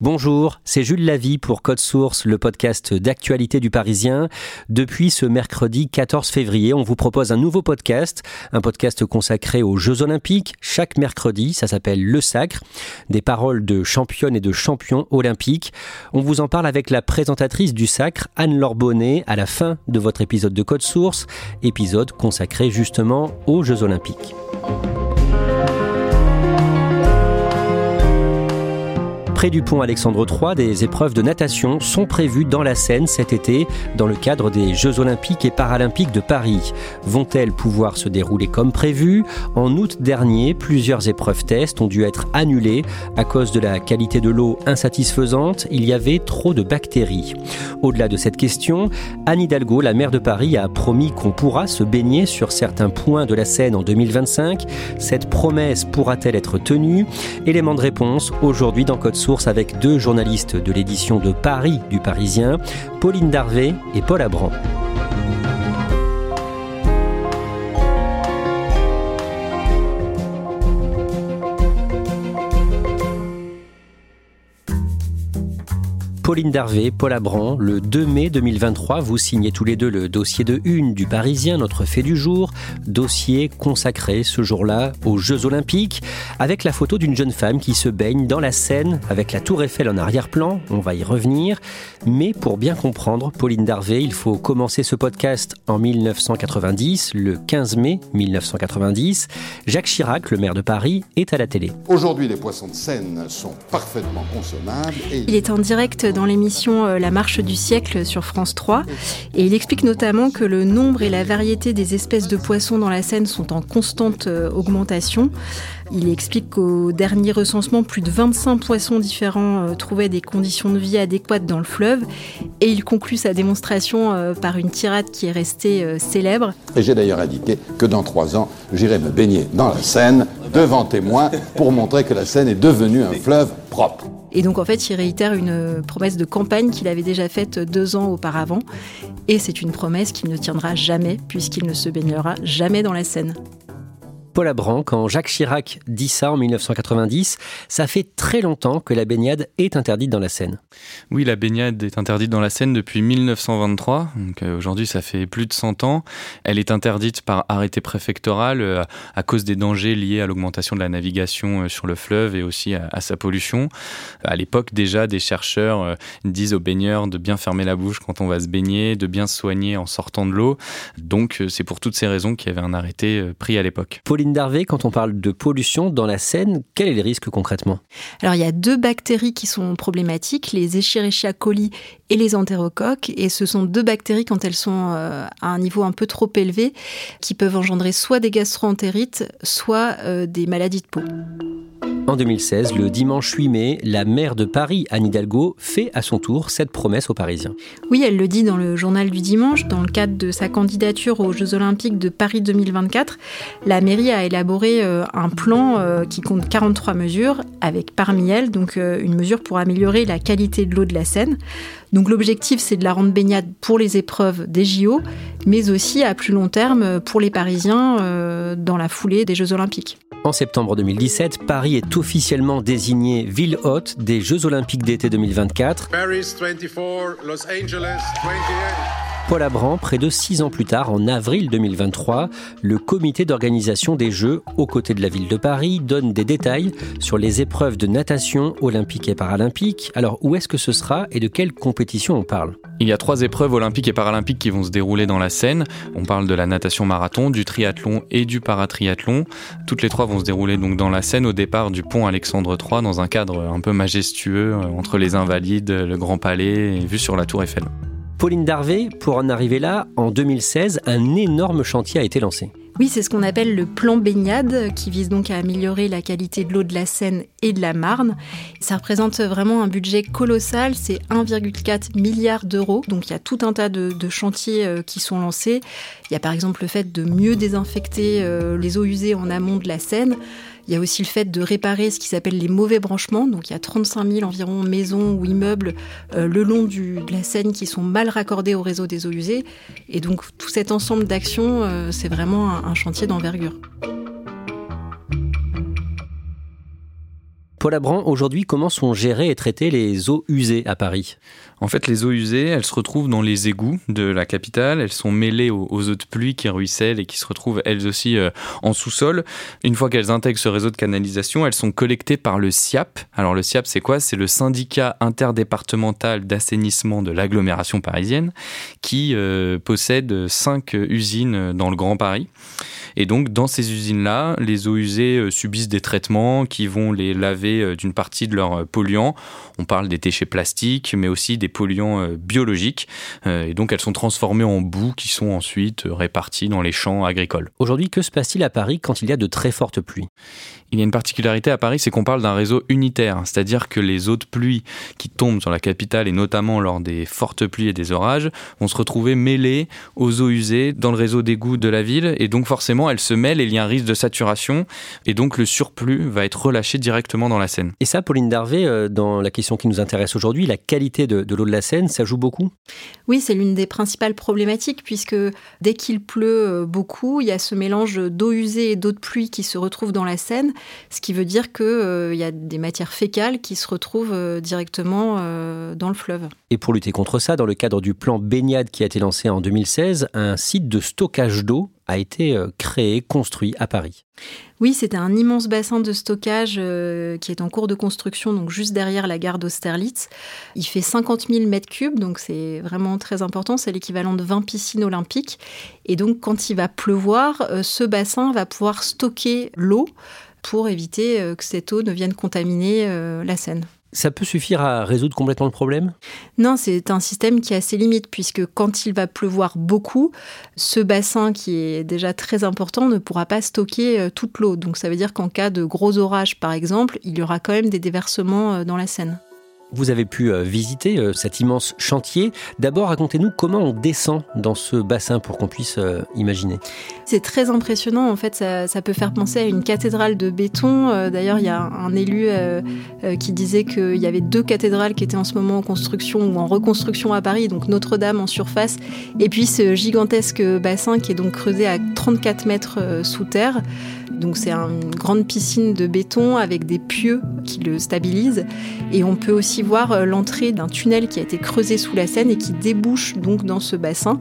Bonjour, c'est Jules Lavie pour Code Source, le podcast d'actualité du Parisien. Depuis ce mercredi 14 février, on vous propose un nouveau podcast, un podcast consacré aux Jeux Olympiques. Chaque mercredi, ça s'appelle Le Sacre, des paroles de championnes et de champions olympiques. On vous en parle avec la présentatrice du Sacre, Anne-Laure Bonnet, à la fin de votre épisode de Code Source, épisode consacré justement aux Jeux Olympiques. Près du pont Alexandre III, des épreuves de natation sont prévues dans la Seine cet été dans le cadre des Jeux olympiques et paralympiques de Paris. Vont-elles pouvoir se dérouler comme prévu En août dernier, plusieurs épreuves tests ont dû être annulées à cause de la qualité de l'eau insatisfaisante. Il y avait trop de bactéries. Au-delà de cette question, Anne Hidalgo, la maire de Paris, a promis qu'on pourra se baigner sur certains points de la Seine en 2025. Cette promesse pourra-t-elle être tenue? Élément de réponse aujourd'hui dans Code avec deux journalistes de l'édition de Paris du Parisien, Pauline Darvé et Paul Abran. Pauline Darvé, Paul Abran, le 2 mai 2023, vous signez tous les deux le dossier de une du Parisien, notre fait du jour, dossier consacré ce jour-là aux Jeux Olympiques, avec la photo d'une jeune femme qui se baigne dans la Seine avec la tour Eiffel en arrière-plan, on va y revenir, mais pour bien comprendre Pauline Darvé, il faut commencer ce podcast en 1990, le 15 mai 1990. Jacques Chirac, le maire de Paris, est à la télé. Aujourd'hui, les poissons de Seine sont parfaitement consommables. Et... Il est en direct dans l'émission euh, La marche du siècle sur France 3. Et il explique notamment que le nombre et la variété des espèces de poissons dans la Seine sont en constante euh, augmentation. Il explique qu'au dernier recensement, plus de 25 poissons différents euh, trouvaient des conditions de vie adéquates dans le fleuve. Et il conclut sa démonstration par une tirade qui est restée célèbre. Et j'ai d'ailleurs indiqué que dans trois ans, j'irai me baigner dans la Seine devant témoins pour montrer que la Seine est devenue un fleuve propre. Et donc en fait, il réitère une promesse de campagne qu'il avait déjà faite deux ans auparavant. Et c'est une promesse qu'il ne tiendra jamais, puisqu'il ne se baignera jamais dans la Seine. Paul Abran, quand Jacques Chirac dit ça en 1990, ça fait très longtemps que la baignade est interdite dans la Seine. Oui, la baignade est interdite dans la Seine depuis 1923. Donc euh, aujourd'hui, ça fait plus de 100 ans. Elle est interdite par arrêté préfectoral euh, à cause des dangers liés à l'augmentation de la navigation euh, sur le fleuve et aussi à, sa pollution. À l'époque, déjà, des chercheurs disent aux baigneurs de bien fermer la bouche quand on va se baigner, de bien se soigner en sortant de l'eau. Donc c'est pour toutes ces raisons qu'il y avait un arrêté pris à l'époque. Pauline Darvé, quand on parle de pollution dans la Seine, quel est le risque concrètement? Alors il y a deux bactéries qui sont problématiques, les Escherichia coli et les entérocoques. Et ce sont deux bactéries, quand elles sont euh, à un niveau un peu trop élevé, qui peuvent engendrer soit des gastroentérites, soit euh, des maladies de peau. En 2016, le dimanche 8 mai, la maire de Paris, Anne Hidalgo, fait à son tour cette promesse aux Parisiens. Oui, elle le dit dans le journal du dimanche, dans le cadre de sa candidature aux Jeux Olympiques de Paris 2024. La mairie a élaboré euh, un plan euh, qui compte 43 mesures, avec parmi elles donc euh, une mesure pour améliorer la qualité de l'eau de la Seine. Donc l'objectif, c'est de la rendre baignade pour les épreuves des JO, mais aussi à plus long terme pour les Parisiens dans la foulée des Jeux Olympiques. En septembre 2017, Paris est officiellement désigné ville hôte des Jeux Olympiques d'été 2024. Paris 24, Los Angeles 28. Paul Abran, près de six ans plus tard, en avril 2023, le comité d'organisation des Jeux, aux côtés de la ville de Paris, donne des détails sur les épreuves de natation olympique et paralympique. Alors, où est-ce que ce sera et de quelle compétition on parle? Il y a trois épreuves olympiques et paralympiques qui vont se dérouler dans la Seine. On parle de la natation marathon, du triathlon et du paratriathlon. Toutes les trois vont se dérouler donc dans la Seine au départ du pont Alexandre III dans un cadre un peu majestueux euh, entre les Invalides, le Grand Palais et vue sur la Tour Eiffel. Pauline Darvé, pour en arriver là, en 2016, un énorme chantier a été lancé. Oui, c'est ce qu'on appelle le plan baignade, qui vise donc à améliorer la qualité de l'eau de la Seine et de la Marne. Ça représente vraiment un budget colossal, c'est 1,4 milliard d'euros. Donc il y a tout un tas de, de, chantiers euh, qui sont lancés. Il y a par exemple le fait de mieux désinfecter euh, les eaux usées en amont de la Seine. Il y a aussi le fait de réparer ce qui s'appelle les mauvais branchements. Donc il y a 35 000 environ maisons ou immeubles euh, le long de la Seine qui sont mal raccordés au réseau des eaux usées. Et donc tout cet ensemble d'actions, euh, c'est vraiment un chantier d'envergure. Paul Abran, aujourd'hui, comment sont gérées et traitées les eaux usées à Paris? En fait, les eaux usées, elles se retrouvent dans les égouts de la capitale. Elles sont mêlées aux, aux eaux de pluie qui ruissellent et qui se retrouvent elles aussi euh, en sous-sol. Une fois qu'elles intègrent ce réseau de canalisation, elles sont collectées par le SIAP. Alors le SIAP, c'est quoi? C'est le syndicat interdépartemental d'assainissement de l'agglomération parisienne qui euh, possède cinq usines dans le Grand Paris. Et donc, dans ces usines-là, les eaux usées euh, subissent des traitements qui vont les laver euh, d'une partie de leurs polluants. On parle des déchets plastiques, mais aussi des polluants euh, biologiques. Et donc, elles sont transformées en boue qui sont ensuite réparties dans les champs agricoles. Aujourd'hui, que se passe-t-il à Paris quand il y a de très fortes pluies? Il y a une particularité à Paris, c'est qu'on parle d'un réseau unitaire, c'est-à-dire que les eaux de pluie qui tombent sur la capitale et notamment lors des fortes pluies et des orages vont se retrouver mêlées aux eaux usées dans le réseau d'égouts de la ville et donc forcément elles se mêlent et il y a un risque de saturation et donc le surplus va être relâché directement dans la Seine. Et ça, Pauline Darvé, dans la question qui nous intéresse aujourd'hui, la qualité de, de l'eau de la Seine, ça joue beaucoup? Oui, c'est l'une des principales problématiques puisque dès qu'il pleut beaucoup, il y a ce mélange d'eau usée et d'eau de pluie qui se retrouve dans la Seine ce qui veut dire qu'il euh, y a des matières fécales qui se retrouvent euh, directement euh, dans le fleuve. Et pour lutter contre ça, dans le cadre du plan baignade qui a été lancé en 2016, un site de stockage d'eau a été créé, construit à Paris. Oui, c'est un immense bassin de stockage euh, qui est en cours de construction, donc juste derrière la gare d'Austerlitz. Il fait 50 000 mètres cubes, donc c'est vraiment très important. C'est l'équivalent de 20 piscines olympiques. Et donc, quand il va pleuvoir, euh, ce bassin va pouvoir stocker l'eau pour éviter euh, que cette eau ne vienne contaminer la Seine. Ça peut suffire à résoudre complètement le problème? Non, c'est un système qui a ses limites, puisque quand il va pleuvoir beaucoup, ce bassin qui est déjà très important ne pourra pas stocker toute l'eau. Donc ça veut dire qu'en cas de gros orages, par exemple, il y aura quand même des déversements dans la Seine. Vous avez pu visiter cet immense chantier. D'abord, racontez-nous comment on descend dans ce bassin pour qu'on puisse imaginer. C'est très impressionnant. En fait, ça, ça, peut faire penser à une cathédrale de béton. D'ailleurs, il y a un élu qui disait qu'il y avait deux cathédrales qui étaient en ce moment en construction ou en reconstruction à Paris, donc Notre-Dame en surface, et puis ce gigantesque bassin qui est donc creusé à 34 mètres sous terre. C'est une grande piscine de béton avec des pieux qui le stabilisent. Et on peut aussi voir l'entrée d'un tunnel qui a été creusé sous la Seine et qui débouche donc dans ce bassin.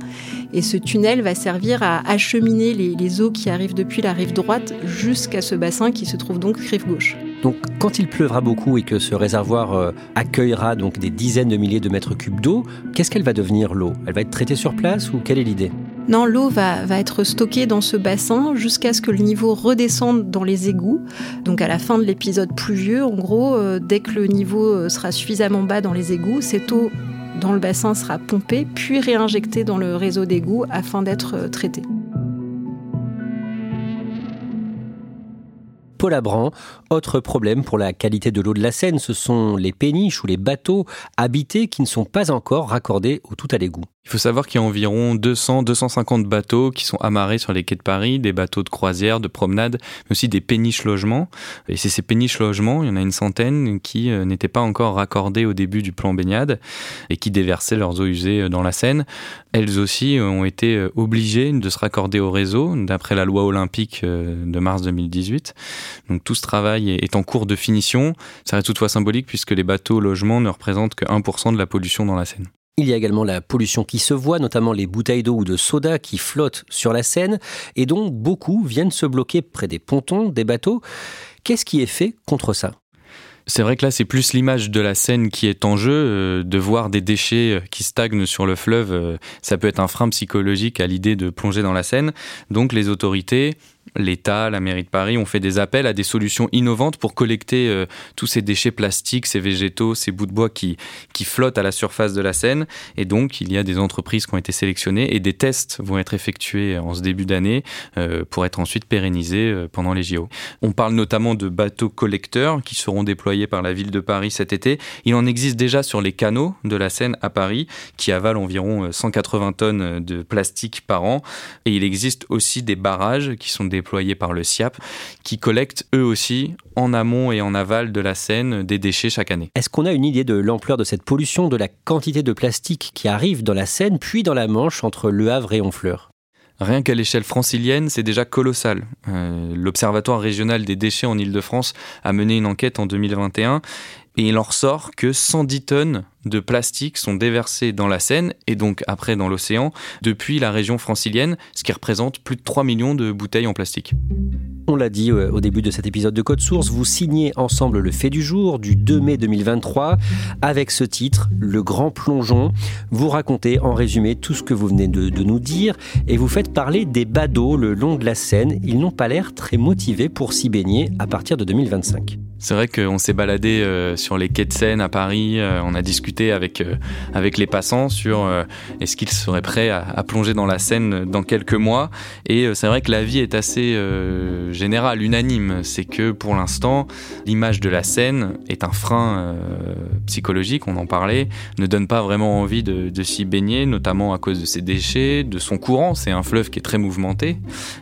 Et ce tunnel va servir à acheminer les, les eaux qui arrivent depuis la rive droite jusqu'à ce bassin qui se trouve donc rive gauche. Donc, quand il pleuvra beaucoup et que ce réservoir euh, accueillera donc des dizaines de milliers de mètres cubes d'eau, qu'est-ce qu'elle va devenir l'eau? Elle va être traitée sur place ou quelle est l'idée? Non, l'eau va, être stockée dans ce bassin jusqu'à ce que le niveau redescende dans les égouts. Donc à la fin de l'épisode pluvieux, en gros, euh, dès que le niveau sera suffisamment bas dans les égouts, cette eau dans le bassin sera pompée puis réinjectée dans le réseau d'égouts afin d'être traitée. Paul Abran. Autre problème pour la qualité de l'eau de la Seine, ce sont les péniches ou les bateaux habités qui ne sont pas encore raccordés au tout à l'égout. Il faut savoir qu'il y a environ 200-250 bateaux qui sont amarrés sur les quais de Paris, des bateaux de croisière, de promenade, mais aussi des péniches logements. Et c'est ces péniches logements, il y en a une centaine, qui euh, n'étaient pas encore raccordés au début du plan baignade et qui déversaient leurs eaux usées dans la Seine. Elles aussi ont été obligées de se raccorder au réseau, d'après la loi olympique de mars 2018. Donc tout ce travail est en cours de finition. Ça reste toutefois symbolique puisque les bateaux logements ne représentent que 1% de la pollution dans la Seine. Il y a également la pollution qui se voit, notamment les bouteilles d'eau ou de soda qui flottent sur la Seine et dont beaucoup viennent se bloquer près des pontons, des bateaux. Qu'est-ce qui est fait contre ça? C'est vrai que là, c'est plus l'image de la Seine qui est en jeu. Euh, de voir des déchets euh, qui stagnent sur le fleuve, euh, ça peut être un frein psychologique à l'idée de plonger dans la Seine. Donc les autorités, l'État, la mairie de Paris ont fait des appels à des solutions innovantes pour collecter euh, tous ces déchets plastiques, ces végétaux, ces bouts de bois qui, qui flottent à la surface de la Seine. Et donc, il y a des entreprises qui ont été sélectionnées et des tests vont être effectués en ce début d'année euh, pour être ensuite pérennisés euh, pendant les JO. On parle notamment de bateaux collecteurs qui seront déployés par la ville de Paris cet été. Il en existe déjà sur les canaux de la Seine à Paris qui avalent environ 180 tonnes de plastique par an. Et il existe aussi des barrages qui sont des déployés par le SIAP, qui collectent eux aussi en amont et en aval de la Seine des déchets chaque année. Est-ce qu'on a une idée de l'ampleur de cette pollution, de la quantité de plastique qui arrive dans la Seine, puis dans la Manche entre Le Havre et Honfleur? Rien qu'à l'échelle francilienne, c'est déjà colossal. Euh, L'Observatoire régional des déchets en Ile-de-France a mené une enquête en 2021 et il en ressort que 110 tonnes de plastique sont déversées dans la Seine et donc après dans l'océan depuis la région francilienne, ce qui représente plus de 3 millions de bouteilles en plastique. On l'a dit euh, au début de cet épisode de Code Source, vous signez ensemble le fait du jour du 2 mai 2023 avec ce titre, Le Grand Plongeon. Vous racontez en résumé tout ce que vous venez de, de nous dire et vous faites parler des badauds le long de la Seine. Ils n'ont pas l'air très motivés pour s'y baigner à partir de 2025. C'est vrai qu'on s'est baladé euh, sur les quais de Seine à Paris, euh, on a discuté avec, euh, avec les passants sur est-ce qu'ils seraient prêts à, plonger dans la Seine dans quelques mois. Et c'est vrai que la vie est assez générale, unanime. C'est que pour l'instant, l'image de la Seine est un frein psychologique, on en parlait, ne donne pas vraiment envie de s'y baigner, notamment à cause de ses déchets, de son courant. C'est un fleuve qui est très mouvementé.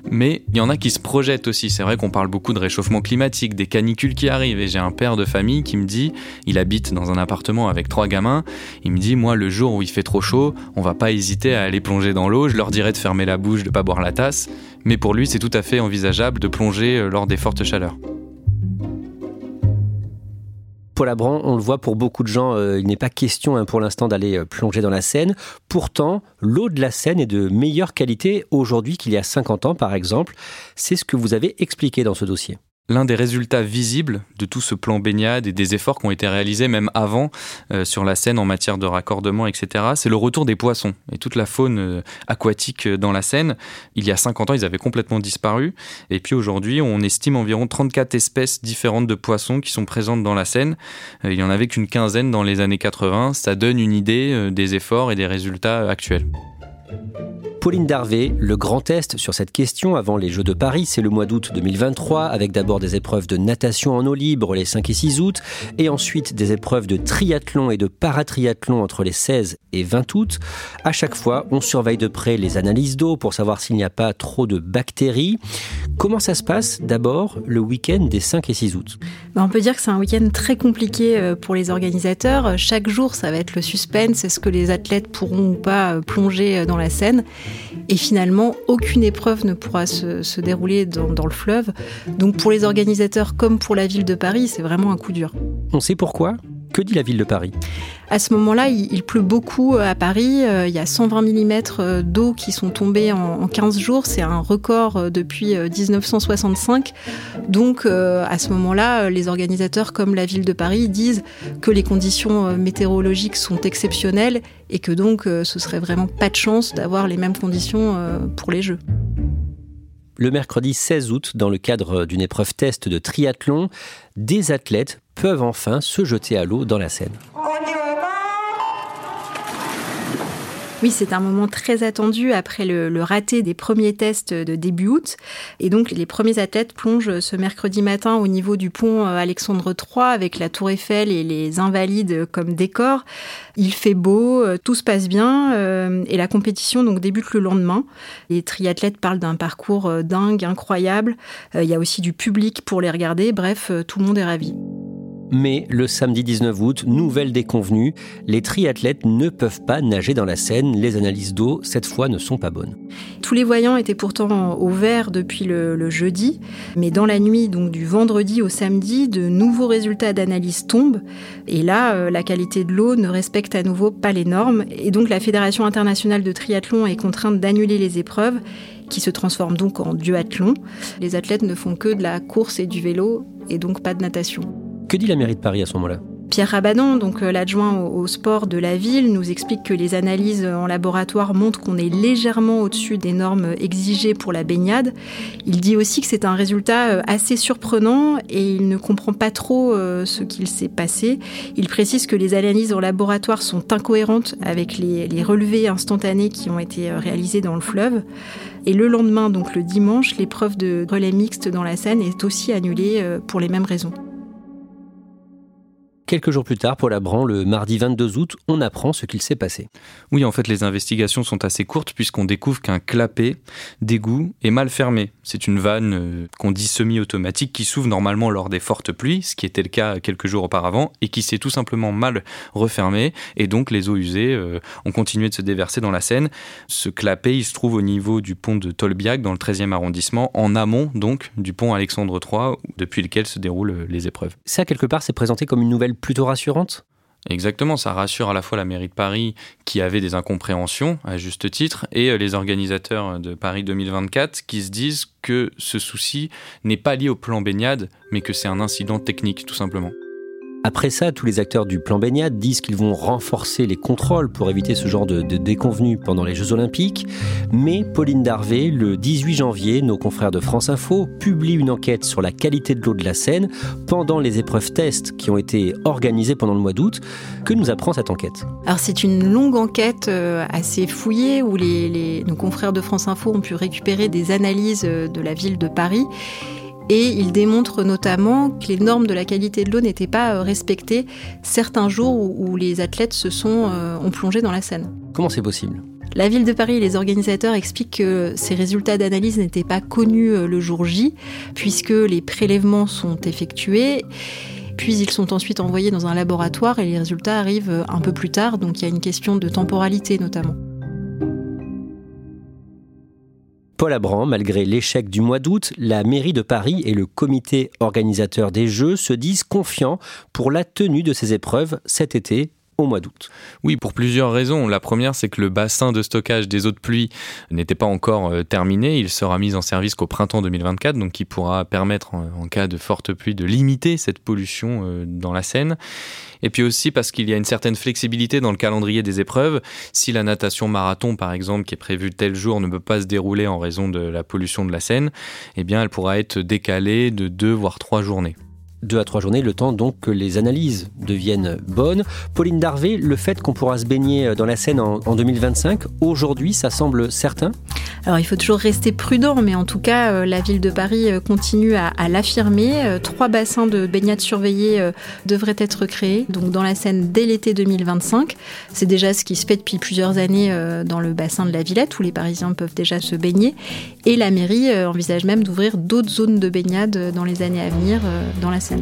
Mais il y en a qui se projettent aussi. C'est vrai qu'on parle beaucoup de réchauffement climatique, des canicules qui arrivent j'ai un père de famille qui me dit, il habite dans un appartement avec trois gamins, il me dit, moi le jour où il fait trop chaud, on va pas hésiter à aller plonger dans l'eau, je leur dirais de fermer la bouche, de pas boire la tasse, mais pour lui c'est tout à fait envisageable de plonger euh, lors des fortes chaleurs. Paul Abran, on le voit pour beaucoup de gens, euh, il n'est pas question hein, pour l'instant d'aller euh, plonger dans la Seine. Pourtant, l'eau de la Seine est de meilleure qualité aujourd'hui qu'il y a 50 ans, par exemple. C'est ce que vous avez expliqué dans ce dossier. L'un des résultats visibles de tout ce plan baignade et des efforts qui ont été réalisés même avant euh, sur la Seine en matière de raccordement, etc., c'est le retour des poissons et toute la faune euh, aquatique dans la Seine. Il y a 50 ans, ils avaient complètement disparu. Et puis aujourd'hui, on estime environ 34 espèces différentes de poissons qui sont présentes dans la Seine. Euh, il n'y en avait qu'une quinzaine dans les années 80. Ça donne une idée des efforts et des résultats actuels. Pauline Darvé, le grand test sur cette question avant les Jeux de Paris, c'est le mois d'août 2023, avec d'abord des épreuves de natation en eau libre les 5 et 6 août, et ensuite des épreuves de triathlon et de paratriathlon entre les 16 et 20 août. À chaque fois, on surveille de près les analyses d'eau pour savoir s'il n'y a pas trop de bactéries. Comment ça se passe d'abord le week-end des 5 et 6 août? Ben, On peut dire que c'est un week-end très compliqué euh, pour les organisateurs. Chaque jour, ça va être le suspense. Est-ce que les athlètes pourront ou pas euh, plonger euh, dans la Seine? Et finalement, aucune épreuve ne pourra se, dérouler dans, le fleuve. Donc pour les organisateurs comme pour la ville de Paris, c'est vraiment un coup dur. On sait pourquoi? Que dit la ville de Paris? À ce moment-là, il, pleut beaucoup à Paris. Euh, il y a 120 mm euh, d'eau qui sont tombés en, 15 jours. C'est un record euh, depuis 1965. Donc, à ce moment-là, les organisateurs comme la ville de Paris disent que les conditions météorologiques sont exceptionnelles et que donc ce serait vraiment pas de chance d'avoir les mêmes conditions pour les Jeux. Le mercredi 16 août, dans le cadre d'une épreuve test de triathlon, des athlètes peuvent enfin se jeter à l'eau dans la Seine. Oui, c'est un moment très attendu après le, raté des premiers tests de début août. Et donc, les premiers athlètes plongent ce mercredi matin au niveau du pont euh, Alexandre III avec la Tour Eiffel et les Invalides comme décor. Il fait beau, euh, tout se passe bien euh, et la compétition donc débute le lendemain. Les triathlètes parlent d'un parcours dingue, incroyable. Il y a aussi du public pour les regarder. Bref, tout le monde est ravi. Mais le samedi 19 août, nouvelle déconvenue, les triathlètes ne peuvent pas nager dans la Seine. Les analyses d'eau, cette fois, ne sont pas bonnes. Tous les voyants étaient pourtant au vert depuis le, jeudi, mais dans la nuit, donc du vendredi au samedi, de nouveaux résultats d'analyse tombent. Et là, euh, la qualité de l'eau ne respecte à nouveau pas les normes. Et donc la Fédération internationale de triathlon est contrainte d'annuler les épreuves qui se transforment donc en duathlon. Les athlètes ne font que de la course et du vélo et donc pas de natation. Que dit la mairie de Paris à ce moment-là? Pierre Rabadan, donc euh, l'adjoint au, sport de la ville, nous explique que les analyses en laboratoire montrent qu'on est légèrement au-dessus des normes exigées pour la baignade. Il dit aussi que c'est un résultat euh, assez surprenant et il ne comprend pas trop euh, ce qu'il s'est passé. Il précise que les analyses en laboratoire sont incohérentes avec les, les relevés instantanés qui ont été réalisés dans le fleuve. Et le lendemain, donc le dimanche, l'épreuve de relais mixte dans la Seine est aussi annulée pour les mêmes raisons. Quelques jours plus tard, Paul Abran, le mardi 22 août, on apprend ce qu'il s'est passé. Oui, en fait, les investigations sont assez courtes puisqu'on découvre qu'un clapet d'égout est mal fermé. C'est une vanne euh, qu'on dit semi-automatique qui s'ouvre normalement lors des fortes pluies, ce qui était le cas quelques jours auparavant, et qui s'est tout simplement mal refermé. Et donc, les eaux usées euh, ont continué de se déverser dans la Seine. Ce clapet, il se trouve au niveau du pont de Tolbiac, dans le 13e arrondissement, en amont donc du pont Alexandre III, depuis lequel se déroulent euh, les épreuves. Ça, quelque part, c'est présenté comme une nouvelle plutôt rassurante? Exactement, ça rassure à la fois la mairie de Paris qui avait des incompréhensions à juste titre et euh, les organisateurs de Paris 2024 qui se disent que ce souci n'est pas lié au plan baignade mais que c'est un incident technique tout simplement. Après ça, tous les acteurs du plan baignade disent qu'ils vont renforcer les contrôles pour éviter ce genre de, déconvenus pendant les Jeux Olympiques. Mais Pauline Darvé, le 18 janvier, nos confrères de France Info publient une enquête sur la qualité de l'eau de la Seine pendant les épreuves tests qui ont été organisées pendant le mois d'août. Que nous apprend cette enquête? Alors c'est une longue enquête euh, assez fouillée où nos confrères de France Info ont pu récupérer des analyses euh, de la ville de Paris et il démontre notamment que les normes de la qualité de l'eau n'étaient pas euh, respectées certains jours où, les athlètes se sont euh, ont plongé dans la Seine. Comment c'est possible? La ville de Paris et les organisateurs expliquent que ces résultats d'analyse n'étaient pas connus euh, le jour J, puisque les prélèvements sont effectués. Puis ils sont ensuite envoyés dans un laboratoire et les résultats arrivent un peu plus tard, donc il y a une question de temporalité notamment. Paul Abran, malgré l'échec du mois d'août, la mairie de Paris et le comité organisateur des Jeux se disent confiants pour la tenue de ces épreuves cet été Oui, pour plusieurs raisons. La première, c'est que le bassin de stockage des eaux de pluie n'était pas encore euh, terminé. Il sera mis en service qu'au printemps 2024, donc qui pourra permettre, en, cas de forte pluie, de limiter cette pollution euh, dans la Seine. Et puis aussi parce qu'il y a une certaine flexibilité dans le calendrier des épreuves. Si la natation marathon, par exemple, qui est prévue tel jour, ne peut pas se dérouler en raison de la pollution de la Seine, eh bien, elle pourra être décalée de deux voire trois journées deux à trois journées, le temps donc que les analyses deviennent bonnes. Pauline Darvé, le fait qu'on pourra se baigner dans la Seine en, 2025, aujourd'hui, ça semble certain? Alors il faut toujours rester prudent, mais en tout cas, euh, la ville de Paris euh, continue à, l'affirmer. Euh, trois bassins de baignade surveillés devraient être créés, donc dans la Seine dès l'été 2025. C'est déjà ce qui se fait depuis plusieurs années dans le bassin de la Villette, où les Parisiens peuvent déjà se baigner. Et la mairie envisage même d'ouvrir d'autres zones de baignade dans les années à venir dans la Seine.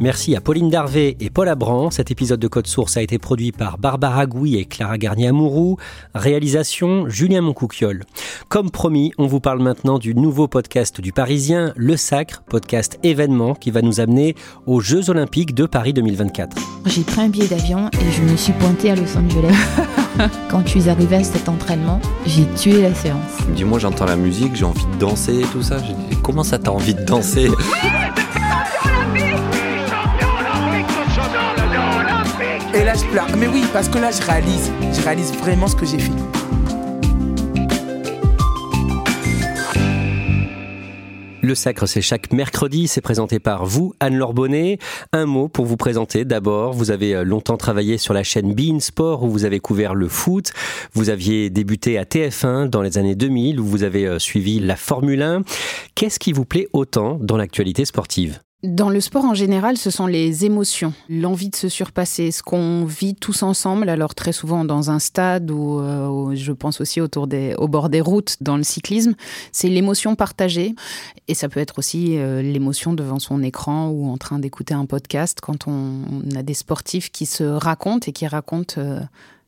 Merci à Pauline Darvé et Paul Abran. Cet épisode de Code Source a été produit par Barbara Gouy et Clara Garnier-Amouroux. Réalisation Julien Moncouquiole. Comme promis, on vous parle maintenant du nouveau podcast du Parisien, Le Sacre, podcast événement qui va nous amener aux Jeux Olympiques de Paris 2024. J'ai pris un billet d'avion et je me suis pointée à Los Angeles. Quand je suis arrivée à cet entraînement, j'ai tué la séance. Dis-moi, j'entends la musique, j'ai envie de danser et tout ça. Comment ça t'as envie de danser Et là, je pleure. Mais oui, parce que là, je réalise. Je réalise vraiment ce que j'ai fait. Le Sacre, c'est chaque mercredi, c'est présenté par vous, Anne-Laure Bonnet. Un mot pour vous présenter d'abord. Vous avez euh, longtemps travaillé sur la chaîne Bein Sport où vous avez couvert le foot. Vous aviez débuté à TF1 dans les années 2000 où vous avez euh, suivi la Formule 1. Qu'est-ce qui vous plaît autant dans l'actualité sportive? Dans le sport en général, ce sont les émotions, l'envie de se surpasser, ce qu'on vit tous ensemble, alors très souvent dans un stade ou euh, je pense aussi autour au bord des routes dans le cyclisme, c'est l'émotion partagée et ça peut être aussi euh, l'émotion devant son écran ou en train d'écouter un podcast quand on, a des sportifs qui se racontent et qui racontent euh,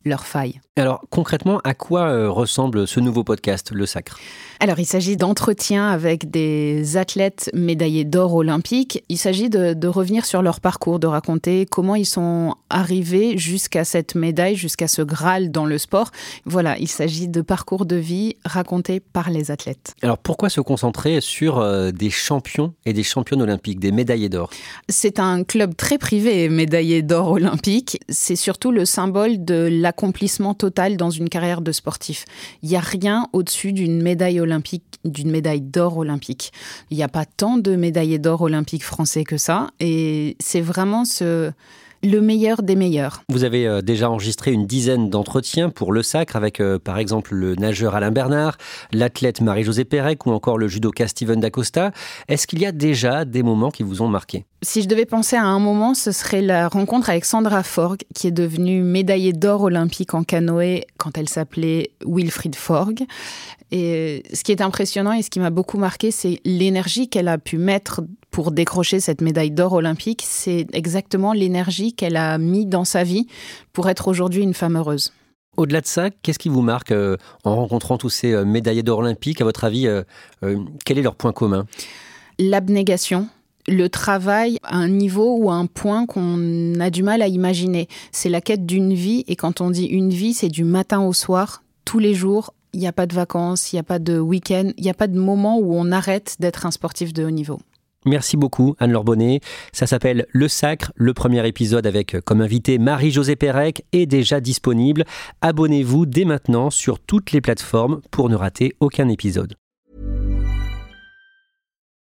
leurs failles. Alors concrètement, à quoi euh, ressemble ce nouveau podcast, Le Sacre? Alors il s'agit d'entretiens avec des athlètes médaillés d'or olympiques. Il s'agit de, revenir sur leur parcours, de raconter comment ils sont arrivés jusqu'à cette médaille, jusqu'à ce Graal dans le sport. Voilà, il s'agit de parcours de vie racontés par les athlètes. Alors pourquoi se concentrer sur euh, des champions et des championnes olympiques, des médaillés d'or? C'est un club très privé, médaillé d'or olympique. C'est surtout le symbole de l'accomplissement total dans une carrière de sportif. Il n'y a rien au-dessus d'une médaille olympique, d'une médaille d'or olympique. Il n'y a pas tant de médaillés d'or olympiques français que ça. Et c'est vraiment ce le meilleur des meilleurs. Vous avez euh, déjà enregistré une dizaine d'entretiens pour le sacre avec euh, par exemple le nageur Alain Bernard, l'athlète Marie-Josée Pérec ou encore le judoka Steven Dacosta. Est-ce qu'il y a déjà des moments qui vous ont marqué? Si je devais penser à un moment, ce serait la rencontre avec Sandra Forg, qui est devenue médaillée d'or olympique en canoë quand elle s'appelait Wilfried Forg. Et ce qui est impressionnant et ce qui m'a beaucoup marqué, c'est l'énergie qu'elle a pu mettre pour décrocher cette médaille d'or olympique. C'est exactement l'énergie qu'elle a mis dans sa vie pour être aujourd'hui une femme heureuse. Au-delà de ça, qu'est-ce qui vous marque euh, en rencontrant tous ces euh, médaillés d'or olympiques À votre avis, euh, quel est leur point commun? L'abnégation, le travail à un niveau ou à un point qu'on a du mal à imaginer. C'est la quête d'une vie, et quand on dit une vie, c'est du matin au soir, tous les jours. Il n'y a pas de vacances, il n'y a pas de week-end, il n'y a pas de moment où on arrête d'être un sportif de haut niveau. Merci beaucoup Anne-Laure. Ça s'appelle Le Sacre. Le premier épisode avec euh, comme invité Marie-Josée Pérec est déjà disponible. Abonnez-vous dès maintenant sur toutes les plateformes pour ne rater aucun épisode.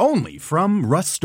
Only from Rust